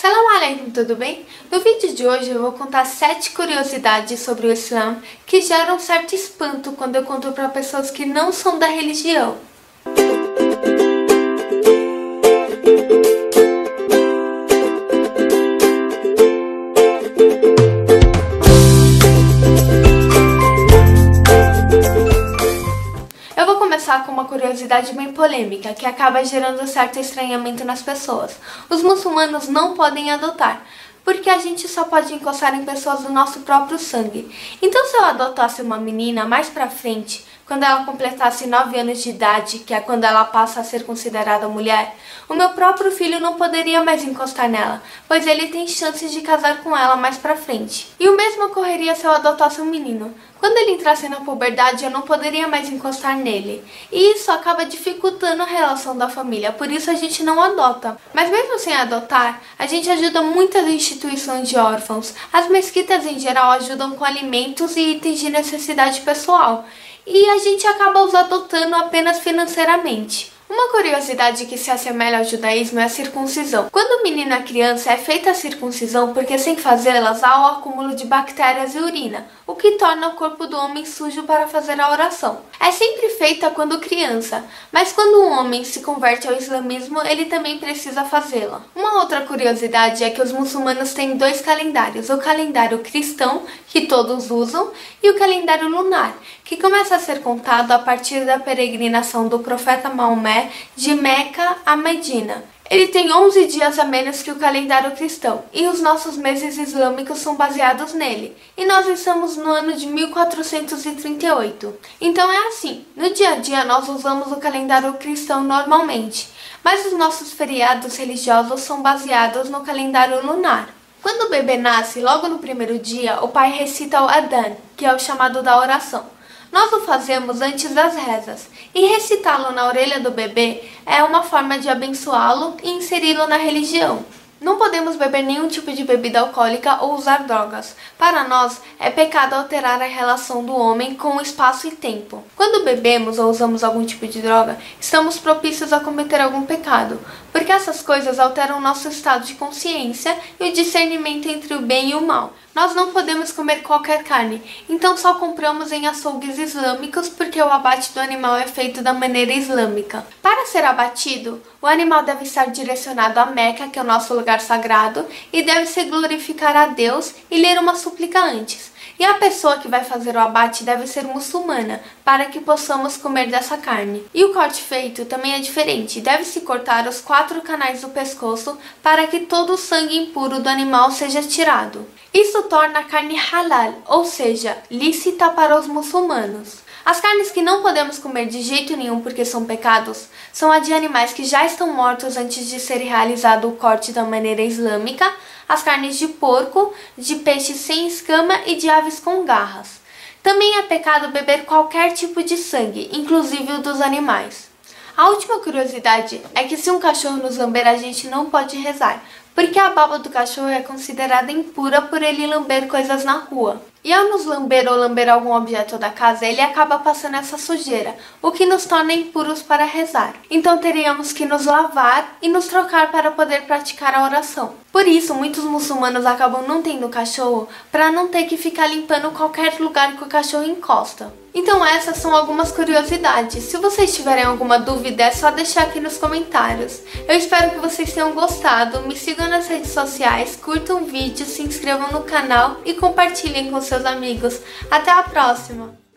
Salam alaikum, tudo bem? No vídeo de hoje eu vou contar 7 curiosidades sobre o Islã que geram certo espanto quando eu conto para pessoas que não são da religião. Começar com uma curiosidade bem polêmica, que acaba gerando certo estranhamento nas pessoas. Os muçulmanos não podem adotar, porque a gente só pode encostar em pessoas do nosso próprio sangue. Então, se eu adotasse uma menina mais pra frente, quando ela completasse 9 anos de idade, que é quando ela passa a ser considerada mulher, o meu próprio filho não poderia mais encostar nela, pois ele tem chances de casar com ela mais pra frente. E o mesmo ocorreria se eu adotasse um menino. Quando ele entrasse na puberdade, eu não poderia mais encostar nele. E isso acaba dificultando a relação da família, por isso a gente não adota. Mas mesmo sem adotar, a gente ajuda muitas instituições de órfãos. As mesquitas em geral ajudam com alimentos e itens de necessidade pessoal e a gente acaba os adotando apenas financeiramente. Uma curiosidade que se assemelha ao judaísmo é a circuncisão. Quando o menino é criança, é feita a circuncisão porque sem fazê-las há o acúmulo de bactérias e urina, o que torna o corpo do homem sujo para fazer a oração. É sempre feita quando criança, mas quando um homem se converte ao islamismo, ele também precisa fazê-la. Uma outra curiosidade é que os muçulmanos têm dois calendários: o calendário cristão, que todos usam, e o calendário lunar, que começa a ser contado a partir da peregrinação do profeta Maomé de Meca a Medina. Ele tem 11 dias a menos que o calendário cristão, e os nossos meses islâmicos são baseados nele, e nós estamos no ano de 1438. Então é assim: no dia a dia nós usamos o calendário cristão normalmente, mas os nossos feriados religiosos são baseados no calendário lunar. Quando o bebê nasce, logo no primeiro dia, o pai recita o Adan, que é o chamado da oração. Nós o fazemos antes das rezas, e recitá-lo na orelha do bebê é uma forma de abençoá-lo e inseri-lo na religião. Não podemos beber nenhum tipo de bebida alcoólica ou usar drogas. Para nós, é pecado alterar a relação do homem com o espaço e tempo. Quando bebemos ou usamos algum tipo de droga, estamos propícios a cometer algum pecado, porque essas coisas alteram nosso estado de consciência e o discernimento entre o bem e o mal. Nós não podemos comer qualquer carne, então só compramos em açougues islâmicos porque o abate do animal é feito da maneira islâmica. Para ser abatido, o animal deve estar direcionado a Meca, que é o nosso lugar sagrado, e deve se glorificar a Deus e ler uma súplica antes. E a pessoa que vai fazer o abate deve ser muçulmana, para que possamos comer dessa carne. E o corte feito também é diferente, deve-se cortar os quatro canais do pescoço para que todo o sangue impuro do animal seja tirado. Isso torna a carne halal, ou seja, lícita para os muçulmanos. As carnes que não podemos comer de jeito nenhum porque são pecados são a de animais que já estão mortos antes de ser realizado o corte da maneira islâmica, as carnes de porco, de peixe sem escama e de aves com garras. Também é pecado beber qualquer tipo de sangue, inclusive o dos animais. A última curiosidade é que se um cachorro nos lamber, a gente não pode rezar, porque a baba do cachorro é considerada impura por ele lamber coisas na rua. E ao nos lamber ou lamber algum objeto da casa, ele acaba passando essa sujeira, o que nos torna impuros para rezar. Então teríamos que nos lavar e nos trocar para poder praticar a oração. Por isso, muitos muçulmanos acabam não tendo cachorro para não ter que ficar limpando qualquer lugar que o cachorro encosta. Então essas são algumas curiosidades. Se vocês tiverem alguma dúvida, é só deixar aqui nos comentários. Eu espero que vocês tenham gostado. Me nas redes sociais, curtam o vídeo, se inscrevam no canal e compartilhem com seus amigos. Até a próxima!